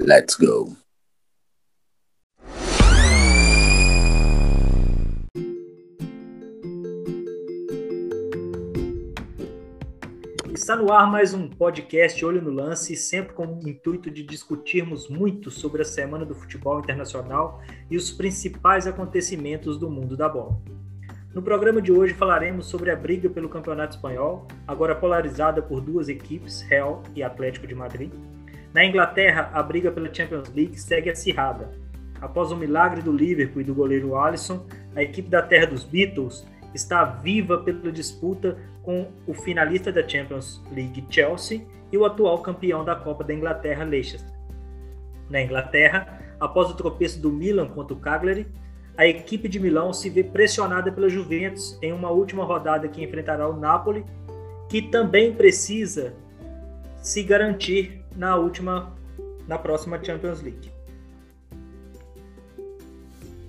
Let's go. Está no ar mais um podcast Olho no Lance, sempre com o intuito de discutirmos muito sobre a semana do futebol internacional e os principais acontecimentos do mundo da bola. No programa de hoje falaremos sobre a briga pelo Campeonato Espanhol, agora polarizada por duas equipes, Real e Atlético de Madrid. Na Inglaterra, a briga pela Champions League segue acirrada. Após o milagre do Liverpool e do goleiro Alisson, a equipe da terra dos Beatles está viva pela disputa com o finalista da Champions League Chelsea e o atual campeão da Copa da Inglaterra Leicester. Na Inglaterra, após o tropeço do Milan contra o Cagliari, a equipe de Milão se vê pressionada pela Juventus em uma última rodada que enfrentará o Napoli, que também precisa se garantir na última na próxima Champions League.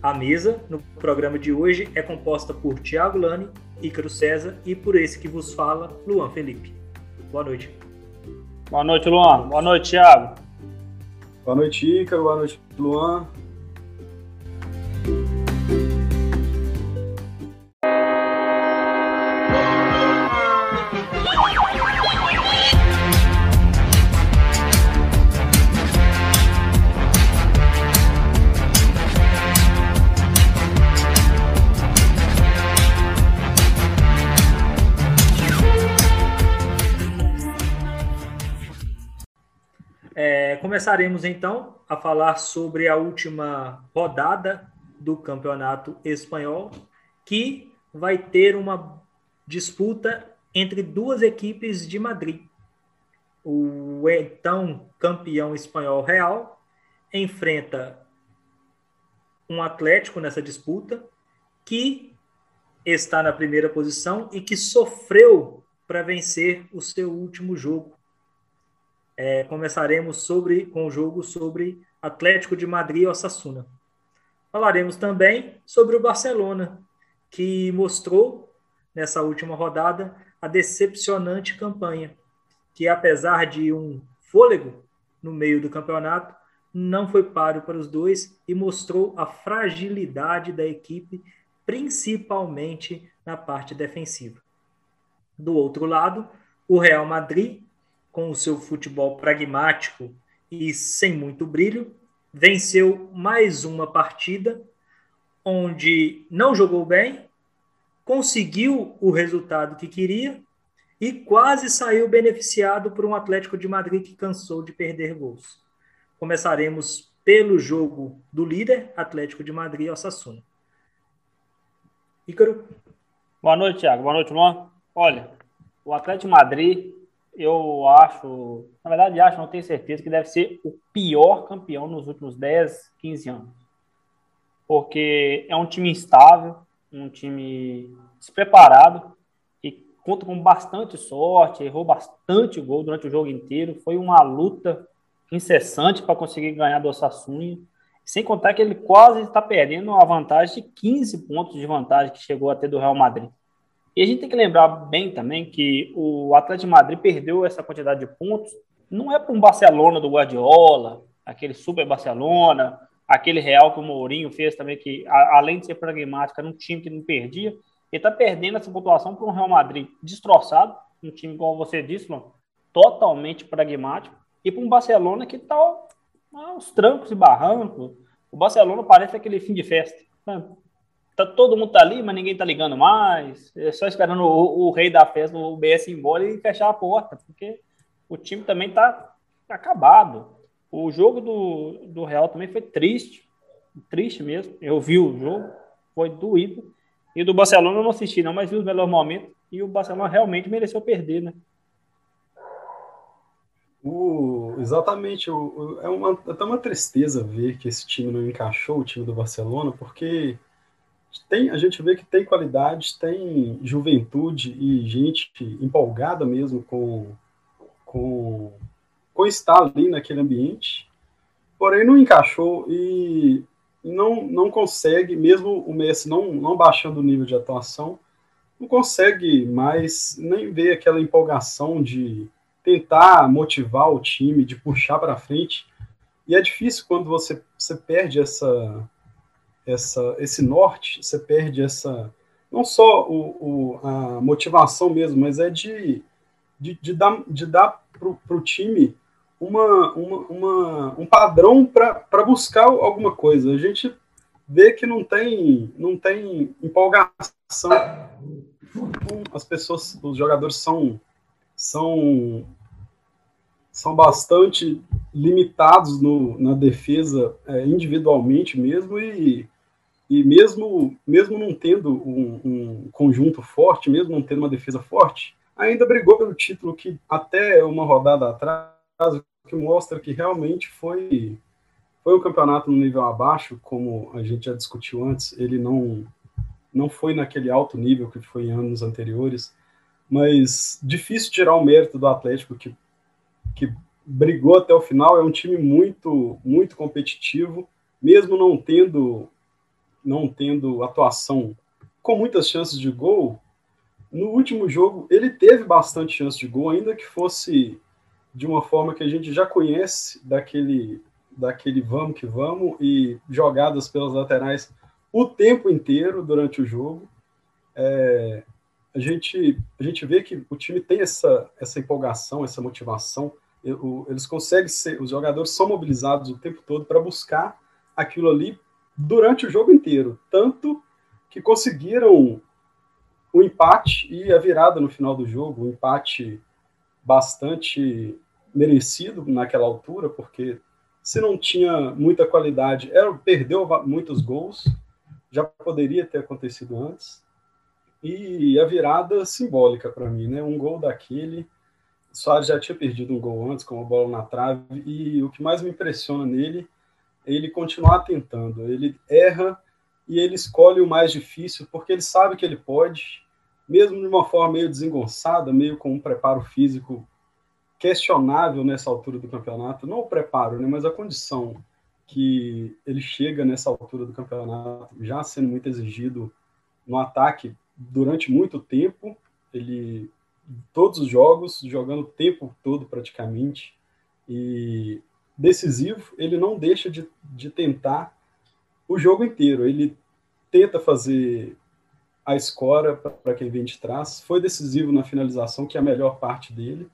A mesa no programa de hoje é composta por Thiago Lani, Ícaro César e por esse que vos fala, Luan Felipe. Boa noite. Boa noite, Luan. Boa noite, Thiago. Boa noite, Ícaro. Boa noite, Luan. Começaremos então a falar sobre a última rodada do Campeonato Espanhol, que vai ter uma disputa entre duas equipes de Madrid. O então campeão espanhol Real enfrenta um Atlético nessa disputa que está na primeira posição e que sofreu para vencer o seu último jogo é, começaremos sobre, com o jogo sobre Atlético de Madrid e Osasuna. Falaremos também sobre o Barcelona, que mostrou nessa última rodada a decepcionante campanha, que apesar de um fôlego no meio do campeonato, não foi páreo para os dois e mostrou a fragilidade da equipe, principalmente na parte defensiva. Do outro lado, o Real Madrid com o seu futebol pragmático e sem muito brilho, venceu mais uma partida onde não jogou bem, conseguiu o resultado que queria e quase saiu beneficiado por um Atlético de Madrid que cansou de perder gols. Começaremos pelo jogo do líder, Atlético de Madrid e Osasuna. Ícaro? Boa noite, Thiago. Boa noite, Luan. Olha, o Atlético de Madrid eu acho, na verdade, acho, não tenho certeza, que deve ser o pior campeão nos últimos 10, 15 anos. Porque é um time instável, um time despreparado, e conta com bastante sorte, errou bastante gol durante o jogo inteiro. Foi uma luta incessante para conseguir ganhar do Osasuna. Sem contar que ele quase está perdendo a vantagem de 15 pontos de vantagem que chegou a ter do Real Madrid. E a gente tem que lembrar bem também que o Atlético de Madrid perdeu essa quantidade de pontos, não é para um Barcelona do Guardiola, aquele super Barcelona, aquele Real que o Mourinho fez também, que além de ser pragmático, era um time que não perdia. Ele está perdendo essa pontuação para um Real Madrid destroçado, um time, como você disse, totalmente pragmático, e para um Barcelona que está aos trancos e barrancos. O Barcelona parece aquele fim de festa. Tá, todo mundo tá ali, mas ninguém tá ligando mais. É só esperando o, o rei da festa, o BS, ir embora e fechar a porta, porque o time também tá, acabado. O jogo do, do Real também foi triste, triste mesmo. Eu vi o jogo, foi doído. E do Barcelona eu não assisti, não, mas vi os melhores momentos. E o Barcelona realmente mereceu perder, né? Exatamente, é uma, até uma tristeza ver que esse time não encaixou, o time do Barcelona, porque tem, a gente vê que tem qualidades, tem juventude e gente empolgada mesmo com, com, com estar ali naquele ambiente, porém não encaixou e não, não consegue, mesmo o Messi não, não baixando o nível de atuação, não consegue mais nem ver aquela empolgação de tentar motivar o time, de puxar para frente, E é difícil quando você, você perde essa, essa, esse norte, você perde essa. Não só o, o a motivação mesmo, mas é de, de, de dar, de dar para o time uma, uma, uma, um padrão para buscar alguma coisa. A gente vê que não tem, não tem empolgação. As pessoas, os jogadores são, são, são bastante limitados no, na defesa é, individualmente mesmo e, e mesmo, mesmo não tendo um, um, conjunto forte, mesmo não tendo uma defesa forte, ainda brigou pelo título que até uma rodada atrás, que mostra que realmente foi foi um campeonato no nível abaixo, como a gente já discutiu antes, ele não não foi naquele alto nível que foi em anos anteriores, mas difícil tirar o mérito do Atlético que que brigou até o final, é um time muito muito competitivo, mesmo não tendo não tendo atuação com muitas chances de gol, no último jogo ele teve bastante chance de gol, ainda que fosse de uma forma que a gente já conhece daquele daquele vamos que vamos e jogadas pelas laterais o tempo inteiro durante o jogo. É, a, gente, a gente vê que o time tem essa, essa empolgação, essa motivação. Eles conseguem ser, os jogadores são mobilizados o tempo todo para buscar aquilo ali durante o jogo inteiro. Tanto que conseguiram o empate e a virada no final do jogo, um empate bastante merecido naquela altura, porque se não tinha muita qualidade, era, perdeu muitos gols, já poderia ter acontecido antes. E a virada simbólica para mim, né? Um gol daquele. Soares já tinha perdido um gol antes, com a bola na trave, e o que mais me impressiona nele é ele continuar tentando. Ele erra e ele escolhe o mais difícil, porque ele sabe que ele pode, mesmo de uma forma meio desengonçada, meio com um preparo físico questionável nessa altura do campeonato, não o preparo, né, mas a condição que ele chega nessa altura do campeonato, já sendo muito exigido no ataque durante muito tempo, ele todos os jogos, jogando o tempo todo praticamente, e decisivo, ele não deixa de, de tentar o jogo inteiro, ele tenta fazer a escora para quem vem de trás, foi decisivo na finalização, que é a melhor parte dele,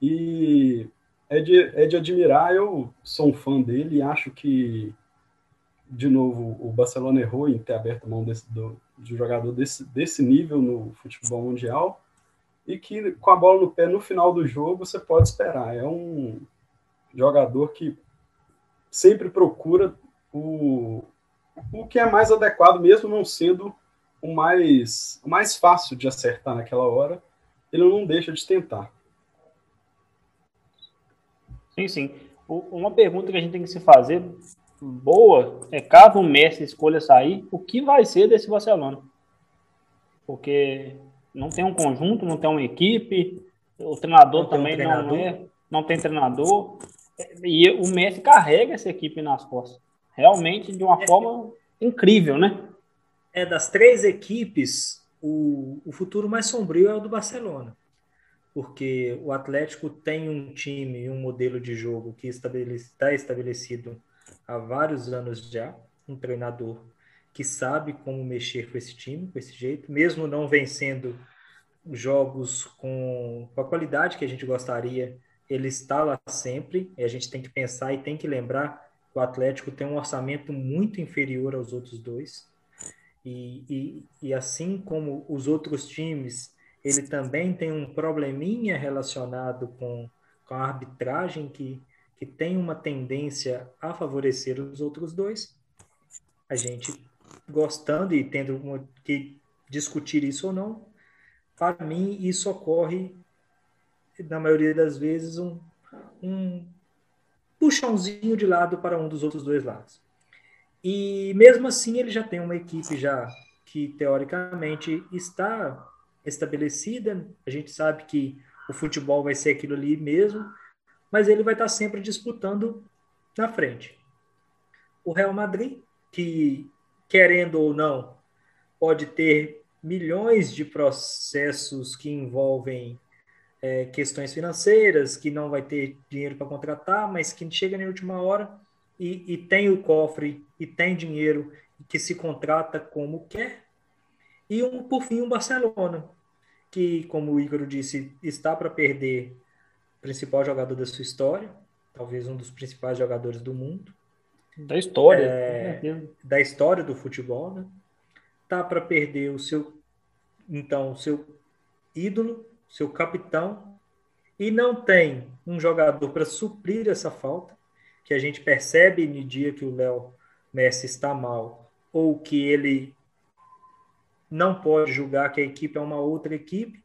e é de, é de admirar, eu sou um fã dele e acho que, de novo, o Barcelona errou em ter aberto mão desse, do, de um jogador desse, desse nível no futebol mundial e que com a bola no pé no final do jogo você pode esperar. É um jogador que sempre procura o, o que é mais adequado, mesmo não sendo o mais, o mais fácil de acertar naquela hora, ele não deixa de tentar. Sim, sim. Uma pergunta que a gente tem que se fazer boa é caso o Messi escolha sair, o que vai ser desse Barcelona? Porque não tem um conjunto, não tem uma equipe, o treinador não também um treinador. não é, não tem treinador. E o Messi carrega essa equipe nas costas. Realmente de uma é. forma incrível, né? É das três equipes, o, o futuro mais sombrio é o do Barcelona porque o Atlético tem um time e um modelo de jogo que está estabelecido há vários anos já, um treinador que sabe como mexer com esse time, com esse jeito, mesmo não vencendo jogos com, com a qualidade que a gente gostaria, ele está lá sempre, e a gente tem que pensar e tem que lembrar que o Atlético tem um orçamento muito inferior aos outros dois, e, e, e assim como os outros times ele também tem um probleminha relacionado com, com a arbitragem que, que tem uma tendência a favorecer os outros dois. A gente gostando e tendo que discutir isso ou não, para mim isso ocorre na maioria das vezes um, um puxãozinho de lado para um dos outros dois lados. E mesmo assim ele já tem uma equipe já que teoricamente está estabelecida, a gente sabe que o futebol vai ser aquilo ali mesmo, mas ele vai estar sempre disputando na frente. O Real Madrid, que querendo ou não, pode ter milhões de processos que envolvem é, questões financeiras, que não vai ter dinheiro para contratar, mas que chega na última hora e, e tem o cofre e tem dinheiro que se contrata como quer. E um, por fim, o Barcelona, que, como o Igor disse, está para perder o principal jogador da sua história, talvez um dos principais jogadores do mundo. Da história. É, da história do futebol, né? Tá para perder o seu, então, o seu ídolo, seu capitão, e não tem um jogador para suprir essa falta, que a gente percebe no dia que o Léo Messi está mal, ou que ele não pode julgar que a equipe é uma outra equipe.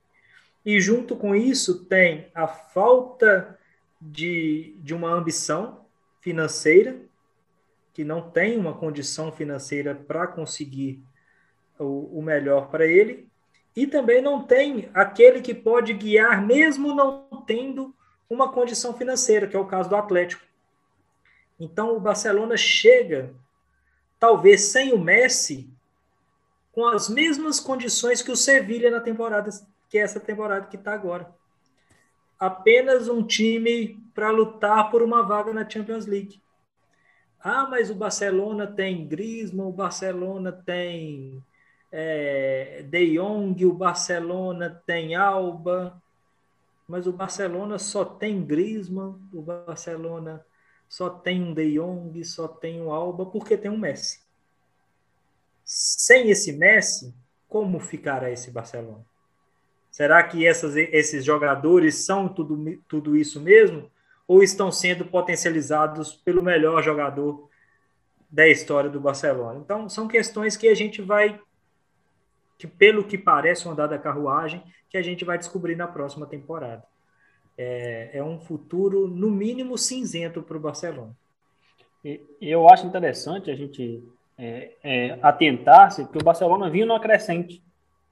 E junto com isso tem a falta de, de uma ambição financeira, que não tem uma condição financeira para conseguir o, o melhor para ele, e também não tem aquele que pode guiar, mesmo não tendo uma condição financeira, que é o caso do Atlético. Então o Barcelona chega, talvez sem o Messi, com as mesmas condições que o Sevilha na temporada, que é essa temporada que está agora. Apenas um time para lutar por uma vaga na Champions League. Ah, mas o Barcelona tem Griezmann, o Barcelona tem é, De Jong, o Barcelona tem Alba, mas o Barcelona só tem Griezmann, o Barcelona só tem um De Jong, só tem um Alba, porque tem um Messi. Sem esse Messi, como ficará esse Barcelona? Será que essas, esses jogadores são tudo, tudo isso mesmo? Ou estão sendo potencializados pelo melhor jogador da história do Barcelona? Então, são questões que a gente vai que pelo que parece andar da carruagem, que a gente vai descobrir na próxima temporada. É, é um futuro, no mínimo, cinzento para o Barcelona. Eu acho interessante a gente é, é, atentar-se que o Barcelona vinha numa crescente.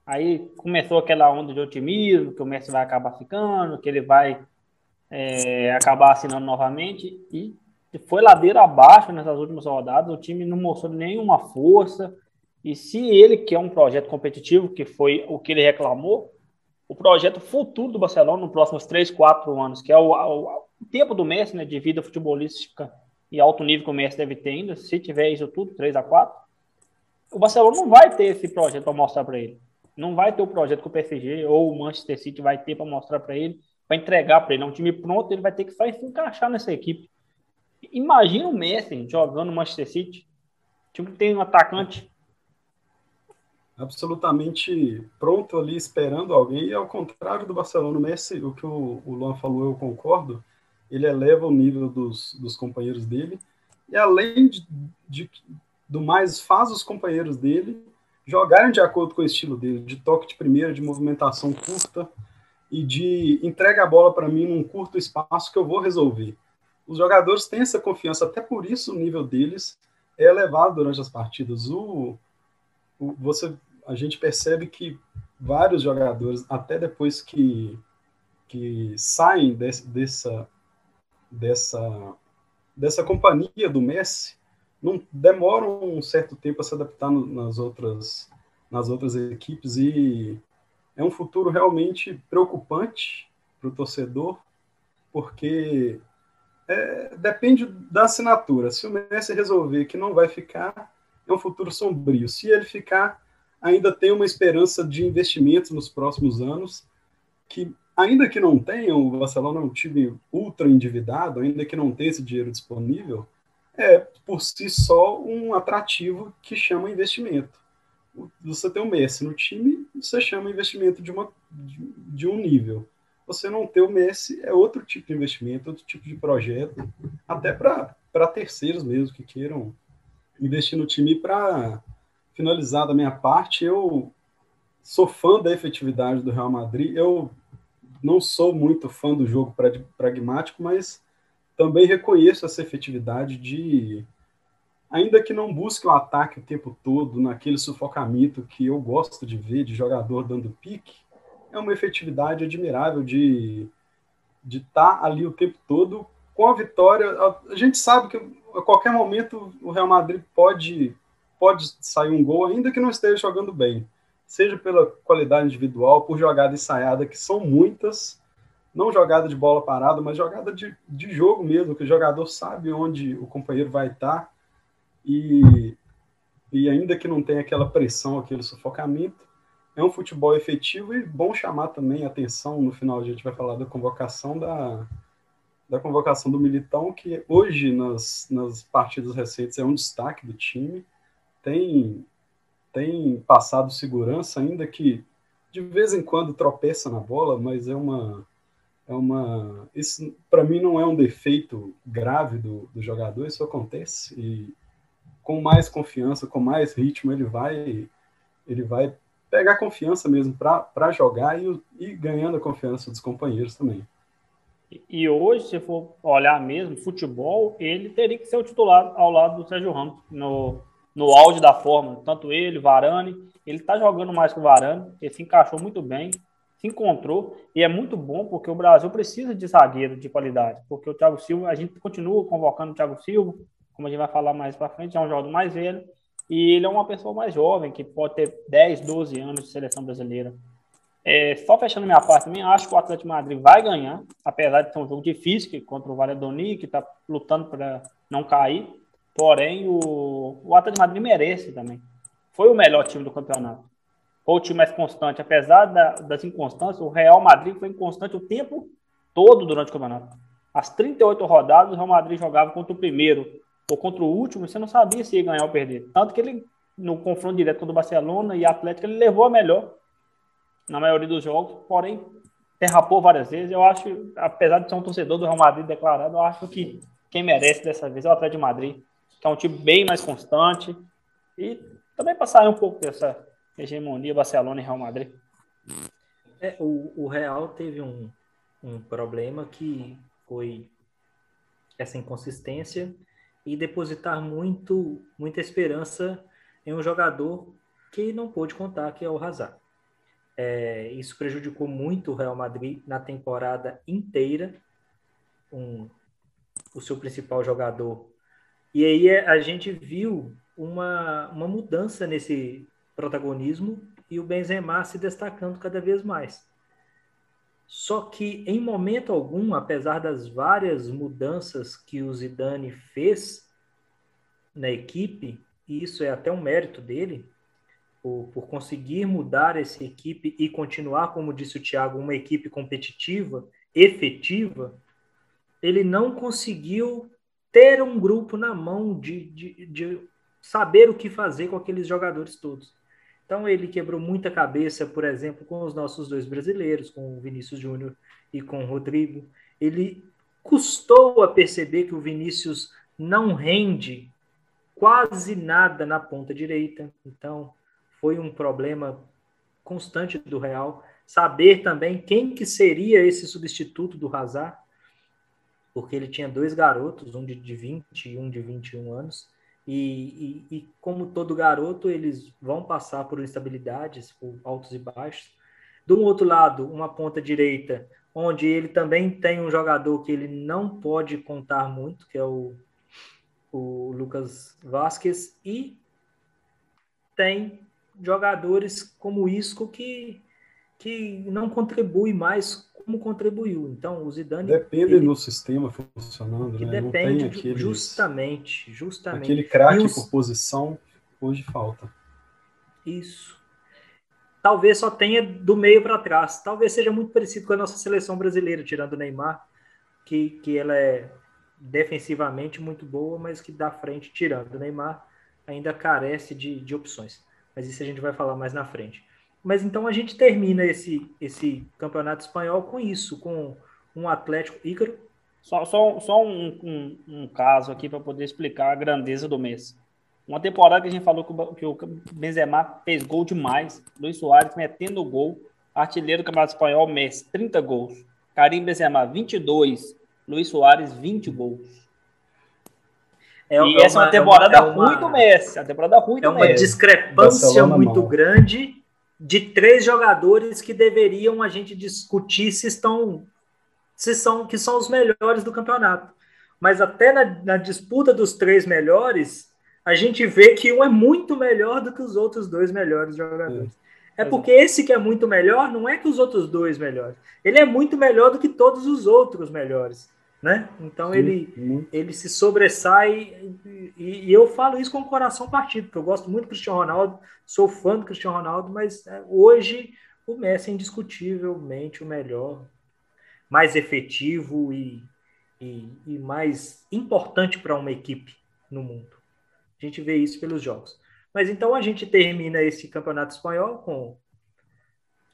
Aí começou aquela onda de otimismo, que o Messi vai acabar ficando, que ele vai é, acabar assinando novamente, e foi ladeira abaixo nessas últimas rodadas, o time não mostrou nenhuma força, e se ele quer um projeto competitivo, que foi o que ele reclamou, o projeto futuro do Barcelona nos próximos 3, 4 anos, que é o, o, o tempo do Messi, né, de vida futebolística e alto nível que o Messi deve ter ainda, se tiver isso tudo, 3 a 4 o Barcelona não vai ter esse projeto para mostrar para ele. Não vai ter o projeto que o PSG ou o Manchester City vai ter para mostrar para ele, para entregar para ele. É um time pronto, ele vai ter que só se encaixar nessa equipe. Imagina o Messi jogando no Manchester City. Tipo, tem um atacante absolutamente pronto ali, esperando alguém, e ao contrário do Barcelona, o Messi, o que o, o Luan falou, eu concordo, ele eleva o nível dos, dos companheiros dele, e além de, de, do mais, faz os companheiros dele jogarem de acordo com o estilo dele, de toque de primeira, de movimentação curta, e de entrega a bola para mim num curto espaço que eu vou resolver. Os jogadores têm essa confiança, até por isso o nível deles é elevado durante as partidas. O, o você a gente percebe que vários jogadores, até depois que, que saem desse, dessa, dessa, dessa companhia do Messi, não demoram um certo tempo a se adaptar no, nas, outras, nas outras equipes e é um futuro realmente preocupante para o torcedor, porque é, depende da assinatura. Se o Messi resolver que não vai ficar, é um futuro sombrio. Se ele ficar, ainda tem uma esperança de investimentos nos próximos anos, que ainda que não tenha, o Barcelona é um time ultra endividado, ainda que não tenha esse dinheiro disponível, é por si só um atrativo que chama investimento. Você tem o Messi no time, você chama investimento de, uma, de um nível. Você não ter o Messi é outro tipo de investimento, outro tipo de projeto, até para terceiros mesmo que queiram investir no time para finalizada a minha parte, eu sou fã da efetividade do Real Madrid. Eu não sou muito fã do jogo pragmático, mas também reconheço essa efetividade de, ainda que não busque o ataque o tempo todo, naquele sufocamento que eu gosto de ver de jogador dando pique, é uma efetividade admirável de de estar tá ali o tempo todo com a vitória. A gente sabe que a qualquer momento o Real Madrid pode pode sair um gol, ainda que não esteja jogando bem. Seja pela qualidade individual, por jogada ensaiada, que são muitas, não jogada de bola parada, mas jogada de, de jogo mesmo, que o jogador sabe onde o companheiro vai estar e, e ainda que não tenha aquela pressão, aquele sufocamento, é um futebol efetivo e bom chamar também a atenção, no final a gente vai falar da convocação da, da convocação do Militão, que hoje nas, nas partidas recentes é um destaque do time, tem, tem passado segurança, ainda que de vez em quando tropeça na bola, mas é uma é uma isso para mim não é um defeito grave do, do jogador, isso acontece. E com mais confiança, com mais ritmo ele vai ele vai pegar confiança mesmo para jogar e, e ganhando a confiança dos companheiros também. E hoje, se for olhar mesmo, futebol, ele teria que ser o titular ao lado do Sérgio Ramos, no, no auge da forma. Tanto ele, Varane, ele está jogando mais que o Varane, ele se encaixou muito bem, se encontrou, e é muito bom porque o Brasil precisa de zagueiro de qualidade, porque o Thiago Silva, a gente continua convocando o Thiago Silva, como a gente vai falar mais para frente, é um jogador mais velho, e ele é uma pessoa mais jovem, que pode ter 10, 12 anos de seleção brasileira. É, só fechando minha parte também, acho que o Atlético Madrid vai ganhar, apesar de ser um jogo difícil contra o Valladolid, que está lutando para não cair. Porém, o, o Atlético Madrid merece também. Foi o melhor time do campeonato. Foi o time mais constante. Apesar da, das inconstâncias, o Real Madrid foi inconstante o tempo todo durante o campeonato. As 38 rodadas, o Real Madrid jogava contra o primeiro ou contra o último, você não sabia se ia ganhar ou perder. Tanto que ele, no confronto direto contra o Barcelona e Atlético, ele levou a melhor na maioria dos jogos, porém derrapou várias vezes. Eu acho, apesar de ser um torcedor do Real Madrid declarado, eu acho que quem merece dessa vez é o Atlético de Madrid, que é um time bem mais constante e também para sair um pouco dessa hegemonia Barcelona e Real Madrid. É, o, o Real teve um, um problema que foi essa inconsistência e depositar muito muita esperança em um jogador que não pôde contar, que é o Hazard. É, isso prejudicou muito o Real Madrid na temporada inteira, um, o seu principal jogador. E aí é, a gente viu uma, uma mudança nesse protagonismo e o Benzema se destacando cada vez mais. Só que em momento algum, apesar das várias mudanças que o Zidane fez na equipe, e isso é até um mérito dele, por, por conseguir mudar essa equipe e continuar, como disse o Thiago, uma equipe competitiva, efetiva, ele não conseguiu ter um grupo na mão de, de, de saber o que fazer com aqueles jogadores todos. Então ele quebrou muita cabeça, por exemplo, com os nossos dois brasileiros, com o Vinícius Júnior e com o Rodrigo. Ele custou a perceber que o Vinícius não rende quase nada na ponta direita. Então foi um problema constante do Real. Saber também quem que seria esse substituto do Hazard, porque ele tinha dois garotos, um de, de 20 e um de 21 anos, e, e, e, como todo garoto, eles vão passar por instabilidades, por altos e baixos. Do outro lado, uma ponta direita, onde ele também tem um jogador que ele não pode contar muito, que é o, o Lucas Vasquez, e tem jogadores como Isco que, que não contribui mais como contribuiu. Então, o Zidane. Depende ele, do sistema funcionando, que né? Depende aqueles, justamente, justamente. Aquele craque os... por posição, hoje falta. Isso. Talvez só tenha do meio para trás. Talvez seja muito parecido com a nossa seleção brasileira, tirando o Neymar, que, que ela é defensivamente muito boa, mas que da frente, tirando o Neymar, ainda carece de, de opções. Mas isso a gente vai falar mais na frente. Mas então a gente termina esse, esse campeonato espanhol com isso, com um Atlético Ícaro. Só, só, só um, um, um caso aqui para poder explicar a grandeza do mês. Uma temporada que a gente falou que o, que o Benzema fez gol demais, Luiz Soares metendo gol, artilheiro do Campeonato Espanhol, Messi, 30 gols. Karim Benzema, 22. Luiz Soares, 20 gols. É, e é essa uma, é uma temporada é uma, ruim do Messi. A temporada ruim do É uma Messi. discrepância muito mal. grande de três jogadores que deveriam a gente discutir se estão se são que são os melhores do campeonato. Mas até na, na, disputa dos três melhores, a gente vê que um é muito melhor do que os outros dois melhores jogadores. É, É porque esse que é muito melhor, não é que os outros dois melhores. Ele é muito melhor do que todos os outros melhores, né? Então Sim. ele, ele se sobressai e, e, eu falo isso com o coração partido, porque eu gosto muito do Cristiano Ronaldo, sou fã do Cristiano Ronaldo, mas é, hoje o Messi é indiscutivelmente o melhor, mais efetivo e, e, e mais importante para uma equipe no mundo. A gente vê isso pelos jogos. Mas então a gente termina esse campeonato espanhol com,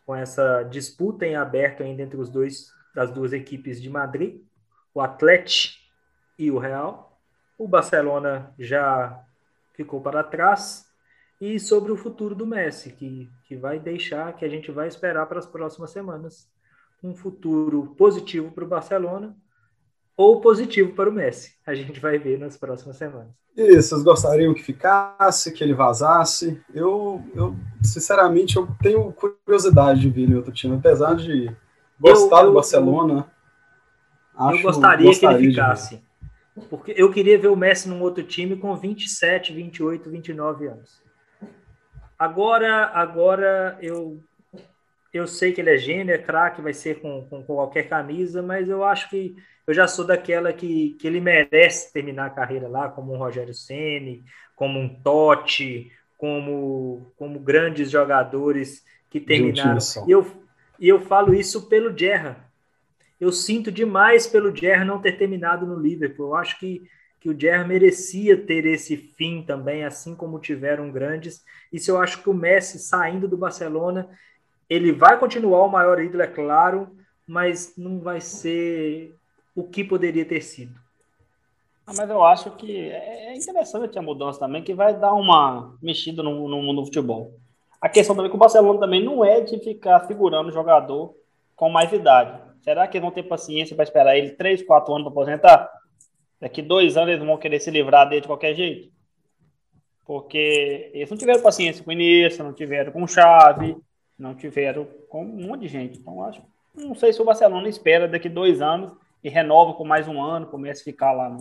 com essa disputa em aberto ainda entre os dois das duas equipes de Madrid, o Atlético e o Real. O Barcelona já ficou para trás. E sobre o futuro do Messi, que, que vai deixar, que a gente vai esperar para as próximas semanas. Um futuro positivo para o Barcelona ou positivo para o Messi. A gente vai ver nas próximas semanas. E vocês gostariam que ficasse, que ele vazasse? Eu, eu sinceramente, eu tenho curiosidade de ver ele em outro time, apesar de gostar eu, do Barcelona. Eu, eu gostaria, gostaria, que ele ficasse. Porque eu queria ver o Messi num outro time com 27, 28, 29 anos. Agora, agora eu eu sei que ele é gênio, é craque, vai ser com, com, com, qualquer camisa, mas eu acho que eu já sou daquela que, que ele merece terminar a carreira lá, como um Rogério Ceni, como um Totti, como, como grandes jogadores que terminaram. E eu, e eu falo isso pelo Gerra. Eu sinto demais pelo Gerra não ter terminado no Liverpool. Eu acho que, que o Gerra merecia ter esse fim também, assim como tiveram grandes. Isso eu acho que o Messi saindo do Barcelona ele vai continuar o maior ídolo, é claro, mas não vai ser o que poderia ter sido. Ah, mas eu acho que é interessante a mudança também, que vai dar uma mexida no, no, no futebol. A questão também é que o Barcelona também não é de ficar figurando jogador com mais idade. Será que eles vão ter paciência para esperar ele 3, 4 anos para aposentar? Daqui dois anos eles vão querer se livrar dele de qualquer jeito? Porque eles não tiveram paciência com o Iniesta, não tiveram com o Xavi, não tiveram com um monte de gente. Então, acho, não sei se o Barcelona espera daqui dois anos e renova com mais um ano, começa a ficar lá. Né?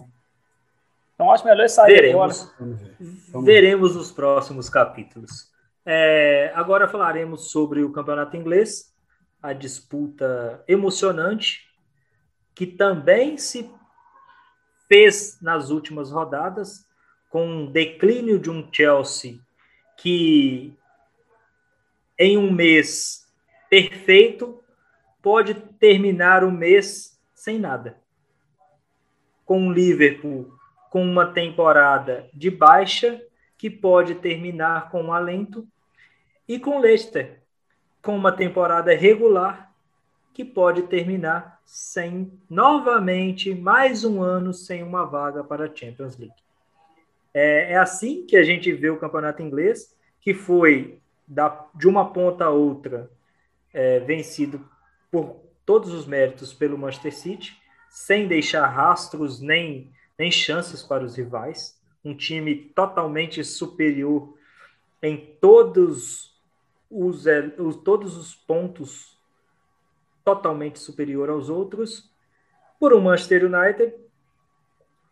Então, acho melhor sair Veremos. agora. Veremos os próximos capítulos. É, agora falaremos sobre o campeonato inglês, a disputa emocionante, que também se fez nas últimas rodadas, com um declínio de um Chelsea que em um mês perfeito pode terminar o mês sem nada. Com o Liverpool com uma temporada de baixa que pode terminar com um alento e com Leicester com uma temporada regular que pode terminar sem novamente mais um ano sem uma vaga para a Champions League. É, é assim que a gente vê o campeonato inglês, que foi da, de uma ponta a outra, é, vencido por todos os méritos pelo Manchester City, sem deixar rastros nem, nem chances para os rivais. Um time totalmente superior em todos os, os, todos os pontos, totalmente superior aos outros, por um Manchester United,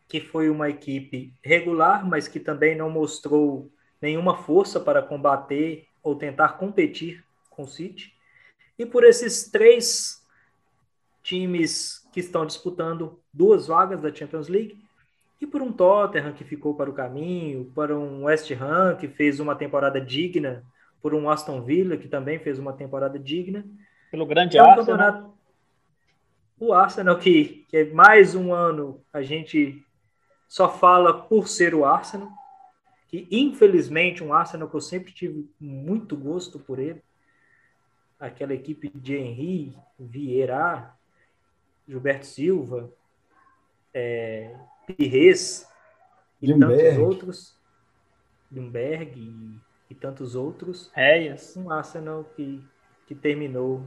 que foi uma equipe regular, mas que também não mostrou nenhuma força para combater ou tentar competir com o City. E por esses três times que estão disputando duas vagas da Champions League, e por um Tottenham que ficou para o caminho, para um West Ham que fez uma temporada digna, por um Aston Villa que também fez uma temporada digna. Pelo grande é um Arsenal. Campeonato... O Arsenal que, que é mais um ano a gente só fala por ser o Arsenal, que infelizmente um Arsenal que eu sempre tive muito gosto por ele, aquela equipe de Henry, Vieira, Gilberto Silva, é, Pires e tantos outros, Lumberg e, tantos outros. Réias. Um Arsenal que, que terminou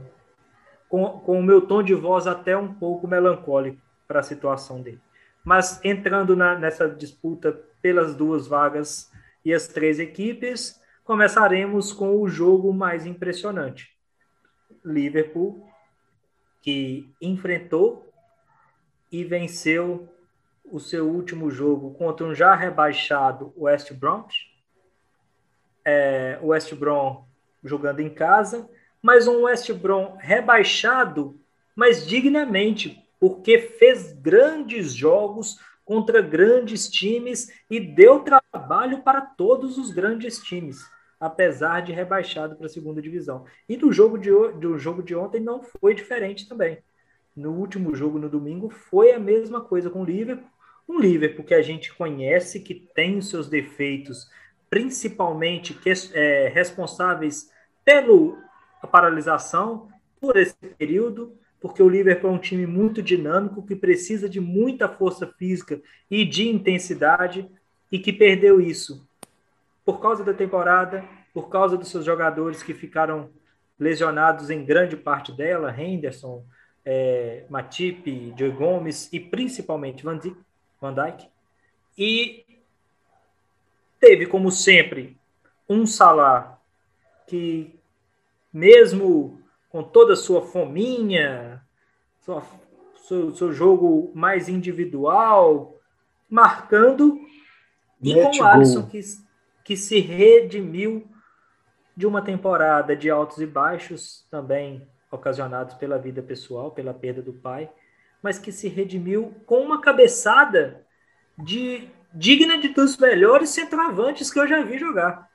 com, com o meu tom de voz até um pouco melancólico para a situação dele. Mas entrando na, nessa disputa pelas duas vagas e as três equipes, começaremos com o jogo mais impressionante. Liverpool, que enfrentou e venceu o seu último jogo contra um já rebaixado West Brom. É, o West Brom jogando em casa, mas um West Brom rebaixado, mas dignamente, porque fez grandes jogos contra grandes times e deu trabalho para todos os grandes times, apesar de rebaixado para a segunda divisão. E do jogo de, do jogo de ontem não foi diferente também. No último jogo, no domingo, foi a mesma coisa com o Liverpool. Um Liverpool que a gente conhece, que tem os seus defeitos, principalmente que, é, responsáveis pela paralisação, por esse período, porque o Liverpool é um time muito dinâmico, que precisa de muita força física e de intensidade, e que perdeu isso por causa da temporada, por causa dos seus jogadores que ficaram lesionados em grande parte dela, Henderson, é, Matip, Joe Gomes e principalmente Van Dijk, Van Dijk. E teve, como sempre, um Salah que, mesmo com toda a sua fominha, sua, seu, seu jogo mais individual, marcando, e com o Alisson que, que se redimiu de uma temporada de altos e baixos, também ocasionados pela vida pessoal, pela perda do pai, mas que se redimiu com uma cabeçada de digna de dos melhores centroavantes que eu já vi jogar.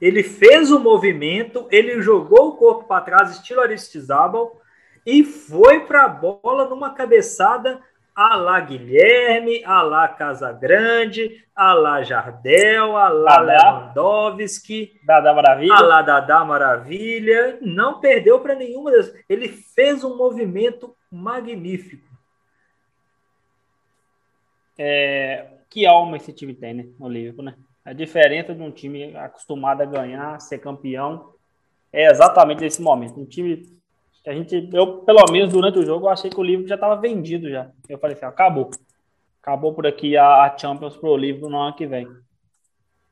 Ele fez o movimento, ele jogou o corpo para trás, estilo Aristizábal, e foi para a bola numa cabeçada a lá Guilherme, a lá Casagrande, a lá Jardel, a lá Lewandowski, Dada Maravilha. a lá Dada Maravilha. Não perdeu para nenhuma das. Ele fez um movimento magnífico. É, que alma esse time tem, né? No Liverpool, né? A diferença de um time acostumado a ganhar, ser campeão, é exatamente nesse momento. Um time que a gente, eu pelo menos durante o jogo, eu achei que o livro já estava vendido já. Eu falei assim, acabou. Acabou por aqui a, a Champions pro livro no ano que vem.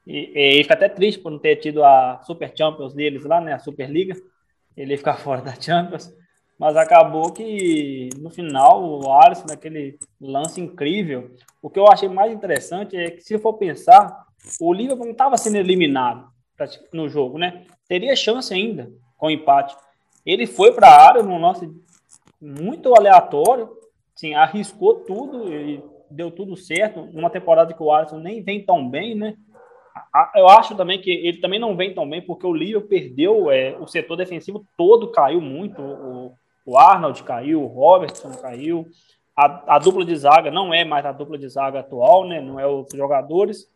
E, e fica até triste por não ter tido a Super Champions deles lá, né? A Superliga. Ele ficar fora da Champions. Mas acabou que no final o Alisson, naquele lance incrível, o que eu achei mais interessante é que se for pensar, o Liverpool não estava sendo eliminado no jogo, né? Teria chance ainda com empate. Ele foi para a área num lance muito aleatório, assim, arriscou tudo e deu tudo certo. Numa temporada que o Alisson nem vem tão bem, né? Eu acho também que ele também não vem tão bem porque o Liverpool perdeu é, o setor defensivo todo caiu muito. O, o Arnold caiu, o Robertson caiu. A, a, dupla de zaga não é mais a dupla de zaga atual, né? Não é os jogadores.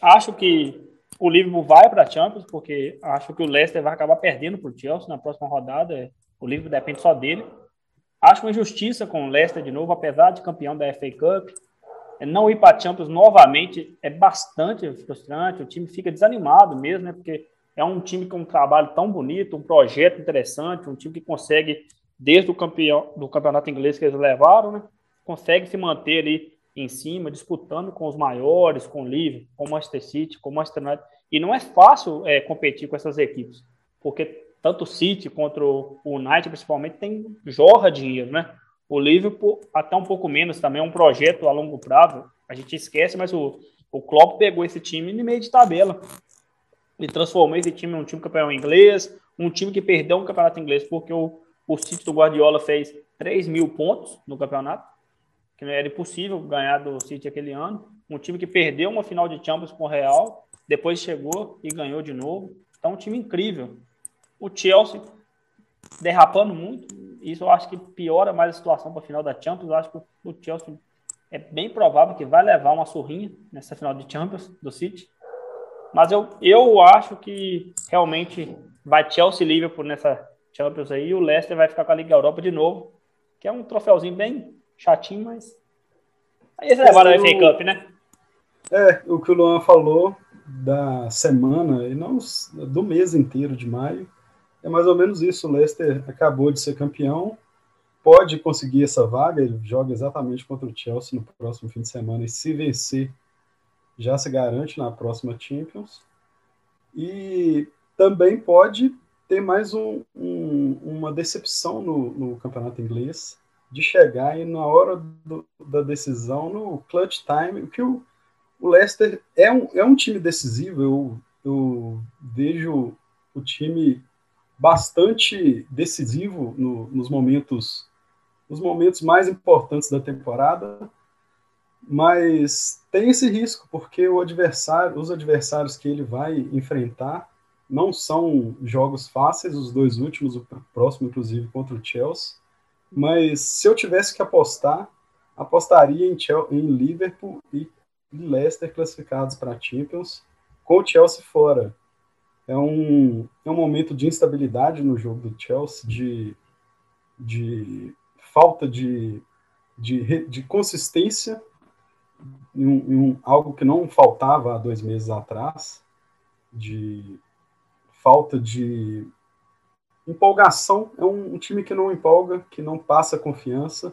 Acho que o Liverpool vai para a Champions, porque acho que o Leicester vai acabar perdendo para o Chelsea na próxima rodada. O Liverpool depende só dele. Acho uma injustiça com o Leicester de novo, apesar de campeão da FA Cup. Não ir para a Champions novamente é bastante frustrante. O time fica desanimado mesmo, né? Porque é um time com um trabalho tão bonito, um projeto interessante, um time que consegue, desde o campeão, do campeonato inglês que eles levaram, né? Consegue se manter ali em cima, disputando com os maiores, com o Liverpool, com o Manchester City, com o Manchester United. E não é fácil é, competir com essas equipes, porque tanto o City contra o United, principalmente, tem jorra dinheiro, né? O Liverpool, até um pouco menos, também é um projeto a longo prazo. A gente esquece, mas o, o Klopp pegou esse time no meio de tabela e transformou esse time em um time campeão inglês, um time que perdeu um campeonato inglês porque o, o City do Guardiola fez 3 mil pontos no campeonato que não era impossível ganhar do City aquele ano. Um time que perdeu uma final de Champions com o Real, depois chegou e ganhou de novo. Então, um time incrível. O Chelsea derrapando muito, isso eu acho que piora mais a situação para a final da Champions. Eu acho que o Chelsea é bem provável que vai levar uma surrinha nessa final de Champions do City. Mas eu, eu acho que realmente vai Chelsea e Liverpool nessa Champions aí e o Leicester vai ficar com a Liga Europa de novo, que é um troféuzinho bem chatinho, mas. Aí eles levaram a FA Cup, né? É, o que o Luan falou da semana, e não do mês inteiro de maio, é mais ou menos isso. O Leicester acabou de ser campeão, pode conseguir essa vaga, ele joga exatamente contra o Chelsea no próximo fim de semana, e se vencer, já se garante na próxima Champions. E também pode ter mais um, um, uma decepção no, no campeonato inglês, de chegar e na hora do, da decisão, no clutch time, que o, o Leicester é um, é um time decisivo, eu, eu vejo o time bastante decisivo no, nos momentos nos momentos mais importantes da temporada, mas tem esse risco porque o adversário, os adversários que ele vai enfrentar não são jogos fáceis, os dois últimos, o próximo inclusive contra o Chelsea. Mas se eu tivesse que apostar, apostaria em, Chelsea, em Liverpool e Leicester classificados para a Champions, com o Chelsea fora. É um, é um momento de instabilidade no jogo do Chelsea, de, de falta de, de, de consistência, em, um, em um, algo que não faltava há dois meses atrás, de falta de empolgação. É um, um time que não empolga, que não passa confiança,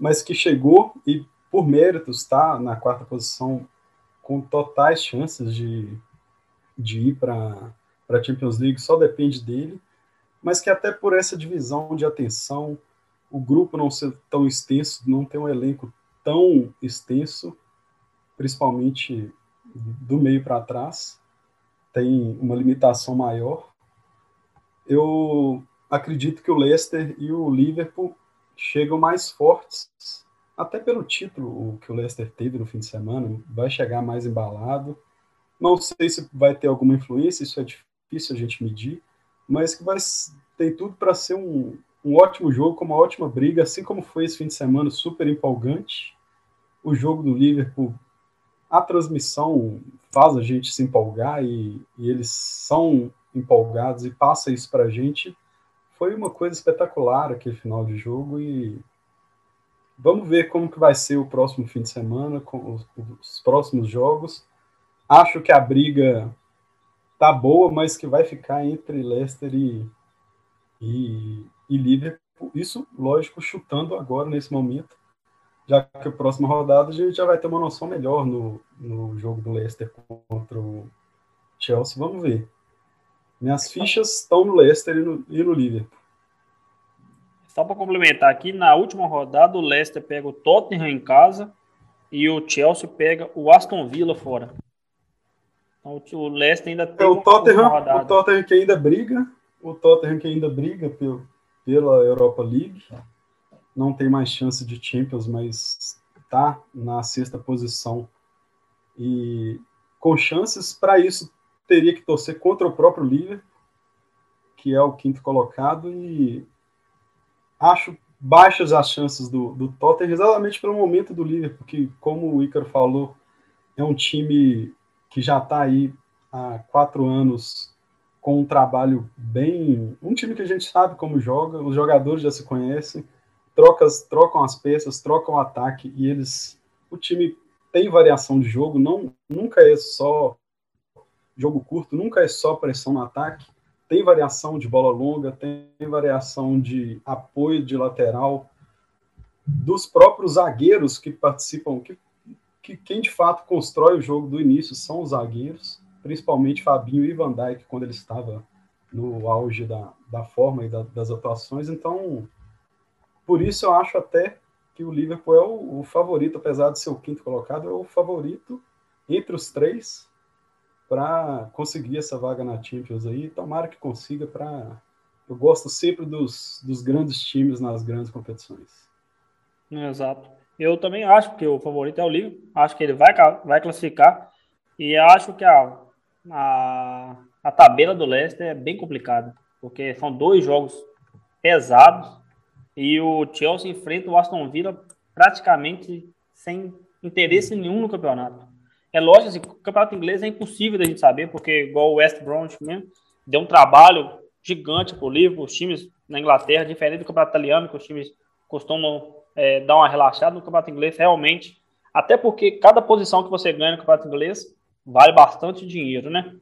mas que chegou e, por méritos, está na quarta posição com totais chances de, de ir para a Champions League, só depende dele, mas que até por essa divisão de atenção, o grupo não ser tão extenso, não ter um elenco tão extenso, principalmente do meio para trás, tem uma limitação maior. Eu acredito que o Leicester e o Liverpool chegam mais fortes, até pelo título que o Leicester teve no fim de semana, vai chegar mais embalado. Não sei se vai ter alguma influência, isso é difícil a gente medir, mas que vai tem tudo para ser um, um ótimo jogo, com uma ótima briga, assim como foi esse fim de semana, super empolgante. O jogo do Liverpool, a transmissão faz a gente se empolgar e, e eles são empolgados e passa isso para a gente. Foi uma coisa espetacular aquele final de jogo e vamos ver como que vai ser o próximo fim de semana, com os, os próximos jogos. Acho que a briga tá boa, mas que vai ficar entre Leicester e, e, e Liverpool. Isso, lógico, chutando agora nesse momento, já que a próxima rodada a gente já vai ter uma noção melhor no, no jogo do Leicester contra o Chelsea. Vamos ver. Minhas fichas estão no Leicester e no, e no Liverpool. Só para complementar aqui, na última rodada o Leicester pega o Tottenham em casa e o Chelsea pega o Aston Villa fora. Então o Leicester ainda tem é, o Tottenham, o Tottenham que ainda briga, o Tottenham que ainda briga pelo, pela Europa League. Não tem mais chance de Champions, mas está na sexta posição. E com chances para isso teria que torcer contra o próprio Liverpool, que é o quinto colocado, e acho baixas as chances do, do Tottenham, exatamente pelo momento do Liverpool, que, como o Ícaro falou, é um time que já está aí há quatro anos com um trabalho bem. Um time que a gente sabe como joga, os jogadores já se conhecem, trocas, trocam as peças, trocam o ataque e eles. O time tem variação de jogo, não nunca é só jogo curto, nunca é só pressão no ataque. Tem variação de bola longa, tem variação de apoio de lateral, dos próprios zagueiros que participam, que, que quem de fato constrói o jogo do início são os zagueiros principalmente Fabinho e Van Dijk, quando ele estava no auge da, da forma e da, das atuações. Então, por isso eu acho até que o Liverpool é o, o, favorito, apesar de ser o quinto colocado, é o favorito entre os três para conseguir essa vaga na Champions aí. Tomara que consiga para. Eu gosto sempre dos, dos grandes times nas grandes competições. Exato. Eu também acho que o favorito é o Liverpool. Acho que ele vai, vai classificar. E acho que a, a, a tabela do Leicester é bem complicada, porque são dois jogos pesados e o Chelsea enfrenta o Aston Villa praticamente sem interesse nenhum no campeonato. É lógico assim, o campeonato inglês é impossível da gente saber, porque igual o West Bromwich mesmo, deu um trabalho gigante para o Liverpool, os times na Inglaterra, diferente do campeonato italiano, que os times costumam é, dar uma relaxada no campeonato inglês, realmente, até porque cada posição que você ganha no campeonato inglês vale bastante dinheiro, né?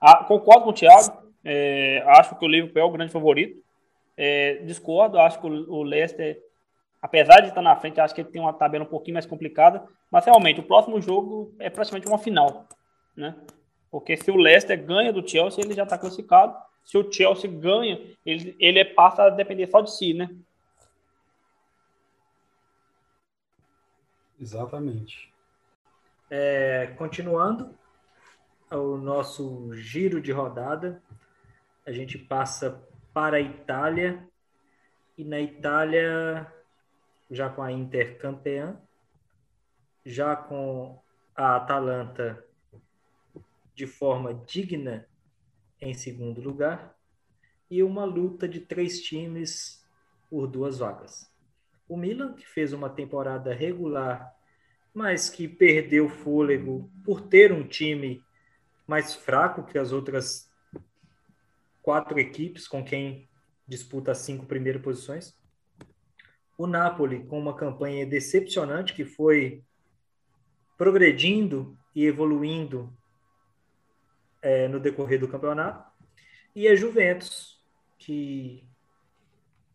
Ah, concordo com o Thiago, é, acho que o Liverpool é o grande favorito. É, discordo, acho que o, Leicester, apesar de estar na frente, acho que ele tem uma tabela um pouquinho mais complicada, mas realmente o próximo jogo é praticamente uma final, né? Porque se o Leicester ganha do Chelsea, ele já está classificado. Se o Chelsea ganha, ele, ele passa a depender só de si, né? Exatamente. É, continuando, o nosso giro de rodada. a gente passa para a Itália e na Itália já com a Inter campeã, já com a Atalanta de forma digna em segundo lugar e uma luta de três times por duas vagas. O Milan, que fez uma temporada regular, mas que perdeu fôlego por ter um time mais fraco que as outras quatro equipes com quem disputa as cinco primeiras posições. O Napoli, com uma campanha decepcionante, que foi progredindo e evoluindo é, no decorrer do campeonato. E a Juventus, que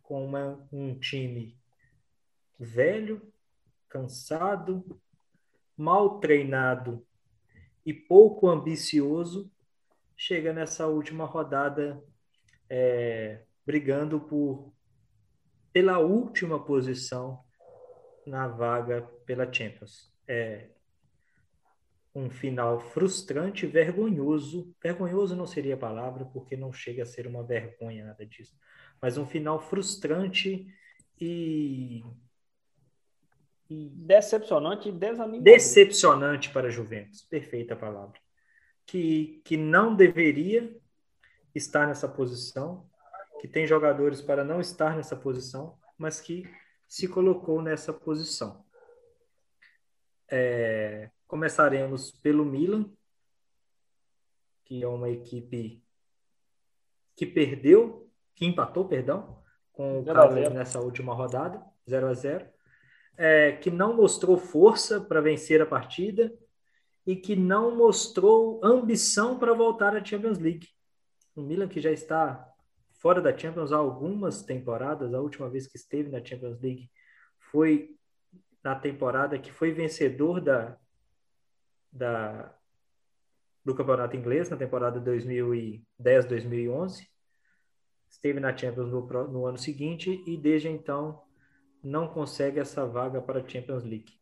com uma, um time velho, cansado, mal treinado e pouco ambicioso, chega nessa última rodada é, brigando por pela última posição na vaga pela Champions. É um final frustrante, vergonhoso. Vergonhoso não seria a palavra, porque não chega a ser uma vergonha nada disso. Mas um final frustrante e decepcionante e. Decepcionante para a Juventus, perfeita palavra. Que, que não deveria estar nessa posição, que tem jogadores para não estar nessa posição, mas que se colocou nessa posição. É, começaremos pelo Milan, que é uma equipe que perdeu, que empatou, perdão, com o Cagliari nessa última rodada, 0 a 0 é, que não mostrou força para vencer a partida e que não mostrou ambição para voltar à Champions League. O Milan que já está fora da Champions há algumas temporadas, a última vez que esteve na Champions League foi na temporada que foi vencedor da, da do campeonato inglês, na temporada 2010-2011. Esteve na Champions no, no ano seguinte e desde então não consegue essa vaga para a Champions League.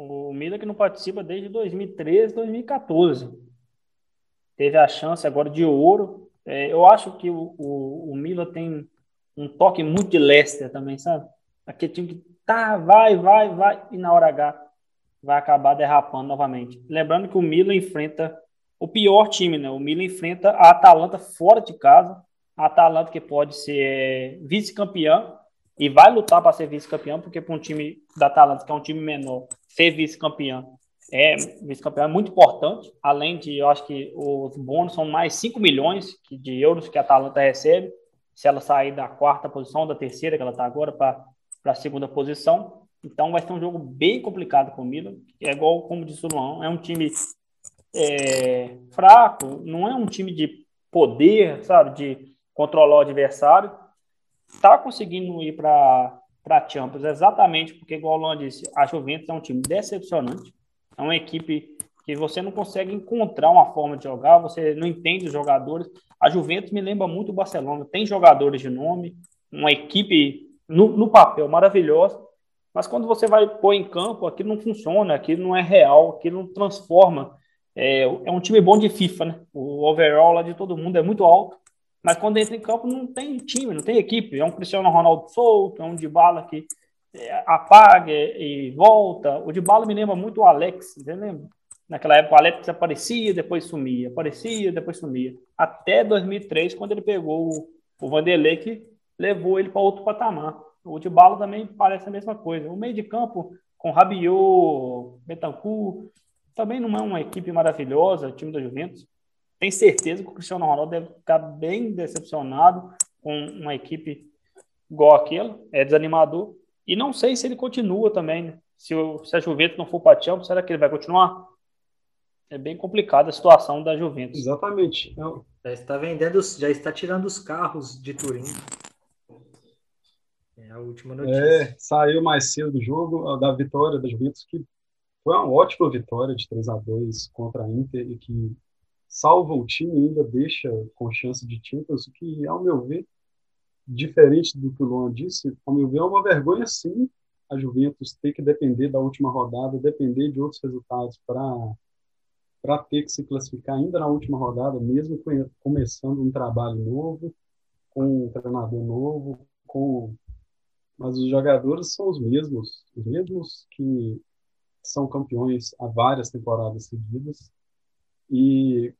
O Milan que não participa desde 2013, 2014. Teve a chance agora de ouro. É, eu acho que o, o, o Milan tem um toque muito de Leicester também, sabe? Aquele time que tá, vai, vai, vai, e na hora H vai acabar derrapando novamente. Lembrando que o Milan enfrenta o pior time, né? O Milan enfrenta a Atalanta fora de casa. A Atalanta que pode ser é, vice-campeã e vai lutar para ser vice-campeão, porque para um time da Atalanta, que é um time menor, ser vice-campeão é vice-campeão é muito importante. Além de, eu acho que os bônus são mais 5 milhões de euros que a Atalanta recebe, se ela sair da quarta posição, da terceira, que ela está agora, para a segunda posição. Então vai ser um jogo bem complicado com o Milan. É igual, como disse o Luan, é um time é, fraco, não é um time de poder, sabe, de controlar o adversário está conseguindo ir para a Champions exatamente porque, igual o disse, a Juventus é um time decepcionante, é uma equipe que você não consegue encontrar uma forma de jogar, você não entende os jogadores. A Juventus me lembra muito o Barcelona, tem jogadores de nome, uma equipe no, no papel maravilhosa, mas quando você vai pôr em campo, aquilo não funciona, aquilo não é real, aquilo não transforma. É, é um time bom de FIFA, né? O overall lá de todo mundo é muito alto, mas quando entra em campo não tem time, não tem equipe. É um Cristiano Ronaldo solto, é um Dybala que é, apaga e volta. O Dybala me lembra muito o Alex, lembra? Naquela época o Alex aparecia, depois sumia, aparecia, depois sumia. Até 2003, quando ele pegou o, o Vanderlei, que levou ele para outro patamar. O Dybala também parece a mesma coisa. O meio de campo com Rabiot, Betancourt, também não é uma equipe maravilhosa, o time da Juventus. Tem certeza que o Cristiano Ronaldo deve ficar bem decepcionado com uma equipe igual aquela, é desanimador. E não sei se ele continua também, né? Se, o, se a Juventus não for para Champions, será que ele vai continuar? É bem complicada a situação da Juventus. Exatamente. Eu... Já está vendendo, já está tirando os carros de Turim. É a última notícia. É, saiu mais cedo do jogo, da vitória da Juventus, que foi uma ótima vitória de 3 a 2 contra a Inter e que salva o time e ainda deixa com chance de Champions, o que, ao meu ver, diferente do que o Luan disse, ao meu ver, é uma vergonha sim a Juventus ter que depender da última rodada, depender de outros resultados para para ter que se classificar ainda na última rodada, mesmo começando um trabalho novo, com um treinador novo, com mas os jogadores são os mesmos, os mesmos que são campeões há várias temporadas seguidas e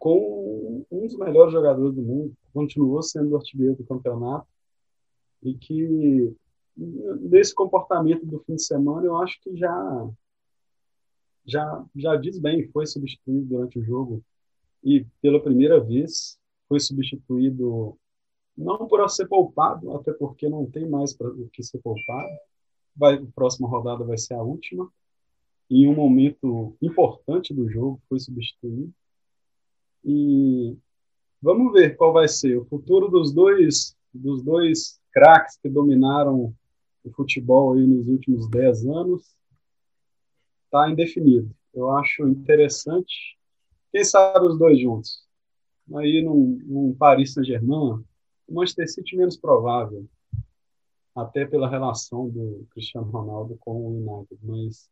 com um dos melhores jogadores do mundo, continuou sendo o artilheiro do campeonato e que desse comportamento do fim de semana eu acho que já já já diz bem, foi substituído durante o jogo e pela primeira vez foi substituído não por ser poupado, até porque não tem mais para o que ser poupado. Vai, a próxima rodada vai ser a última. Em um momento importante do jogo, foi substituído. E vamos ver qual vai ser o futuro dos dois, dos dois craques que dominaram o futebol aí nos últimos 10 anos. Está indefinido. Eu acho interessante. Quem sabe os dois juntos? Aí num, num Paris Saint-Germain, o Manchester City menos provável, até pela relação do Cristiano Ronaldo com o United, mas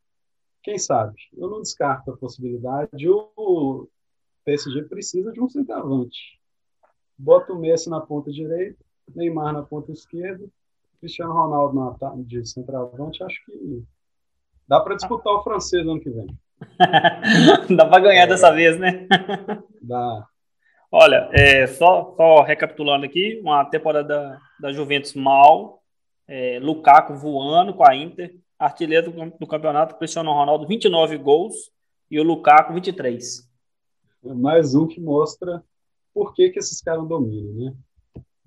quem sabe? Eu não descarto a possibilidade. O PSG precisa de um centroavante. Bota o Messi na ponta direita, Neymar na ponta esquerda, Cristiano Ronaldo na de centroavante. Acho que dá para disputar o francês ano que vem. dá para ganhar é, dessa vez, né? dá. Olha, é, só, só, recapitulando aqui, uma temporada da, da Juventus mal, é, Lukaku voando com a Inter, artilheiro do, do, campeonato, Cristiano Ronaldo, 29 gols, e o Lukaku, 23. É mais um que mostra por que, que esses caras dominam, né?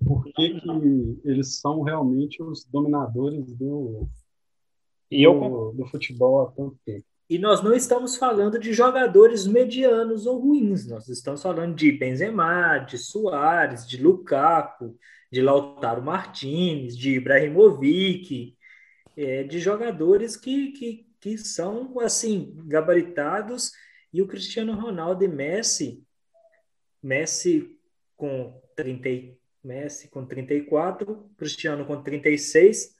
Por que, que eles são realmente os dominadores do, do, eu... do futebol há tanto tempo. E nós não estamos falando de jogadores medianos ou ruins, nós estamos falando de Benzema, de Soares, de Lukaku, de Lautaro Martinez, de Ibrahimovic, é, de jogadores que, que, que são assim gabaritados e o Cristiano Ronaldo e Messi, Messi com 30, Messi com 34, Cristiano com 36,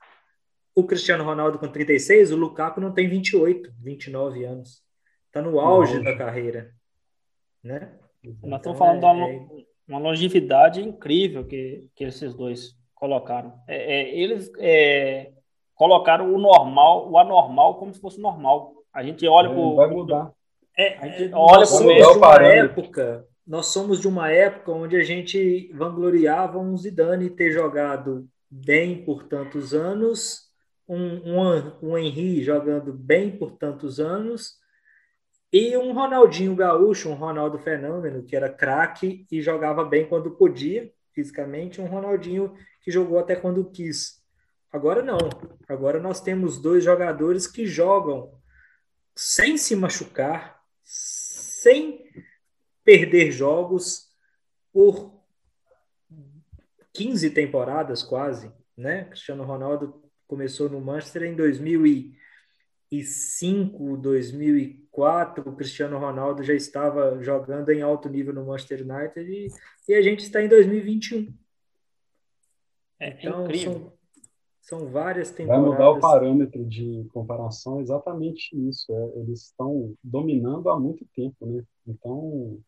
o Cristiano Ronaldo com 36, o Lukaku não tem 28, 29 anos. Está no auge, da carreira. Né? Nós estamos falando é, de uma, é uma, longevidade incrível que, que esses dois colocaram. É, é, eles é, colocaram o normal, o anormal, como se fosse normal. A gente olha é, pro, Vai mudar. É, a gente olha nós somos de uma época, nós somos de uma época onde a gente vangloriava um Zidane ter jogado bem por tantos anos um, um, um Henry jogando bem por tantos anos e um Ronaldinho Gaúcho, um Ronaldo Fenômeno, que era craque e jogava bem quando podia, fisicamente, um Ronaldinho que jogou até quando quis. Agora não. Agora nós temos dois jogadores que jogam sem se machucar, sem perder jogos por 15 temporadas quase, né? Cristiano Ronaldo começou no Manchester em 2005, 2004. O Cristiano Ronaldo já estava jogando em alto nível no Manchester United e, e a gente está em 2021. É, então, incrível. São, são várias temporadas. Vai mudar o parâmetro de comparação exatamente isso. É, eles estão dominando há muito tempo, né? Então,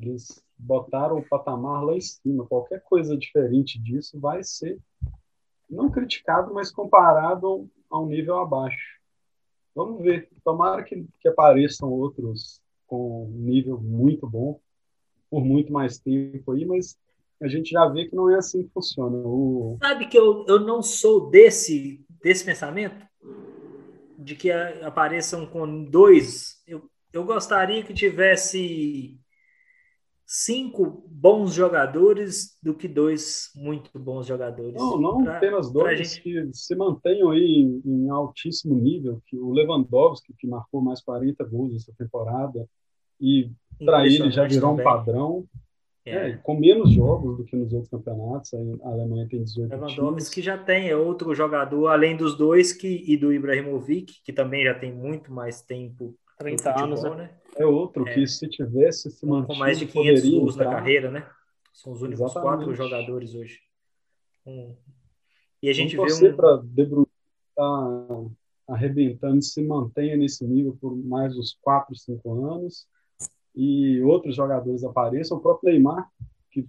eles botaram o patamar lá em cima. Qualquer coisa diferente disso vai ser não criticado, mas comparado a um nível abaixo. Vamos ver. Tomara que, que apareçam outros com um nível muito bom por muito mais tempo aí, mas a gente já vê que não é assim que funciona. O... Sabe que eu, eu não sou desse, desse pensamento? De que apareçam com dois. Eu, eu gostaria que tivesse cinco bons jogadores do que dois muito bons jogadores. Não, não pra, apenas dois gente... que se mantenham aí em, em, altíssimo nível, que o Lewandowski, que marcou mais 40 gols essa temporada, e para ele já virou também. um padrão. É. É, com menos jogos do que nos outros campeonatos, a Alemanha tem 18 Lewandowski que já tem, é outro jogador, além dos dois, que, e do Ibrahimovic, que também já tem muito mais tempo 30 futebol, anos, né? né? É outro é. que se tivesse se mantido, com mais de 500 gols na carreira, né? São os únicos Exatamente. quatro jogadores hoje. Um... E a gente Vamos vê um... para De Bruyne tá arrebentando, se mantenha nesse nível por mais uns 4, 5 anos. E outros jogadores apareçam, o próprio Neymar, que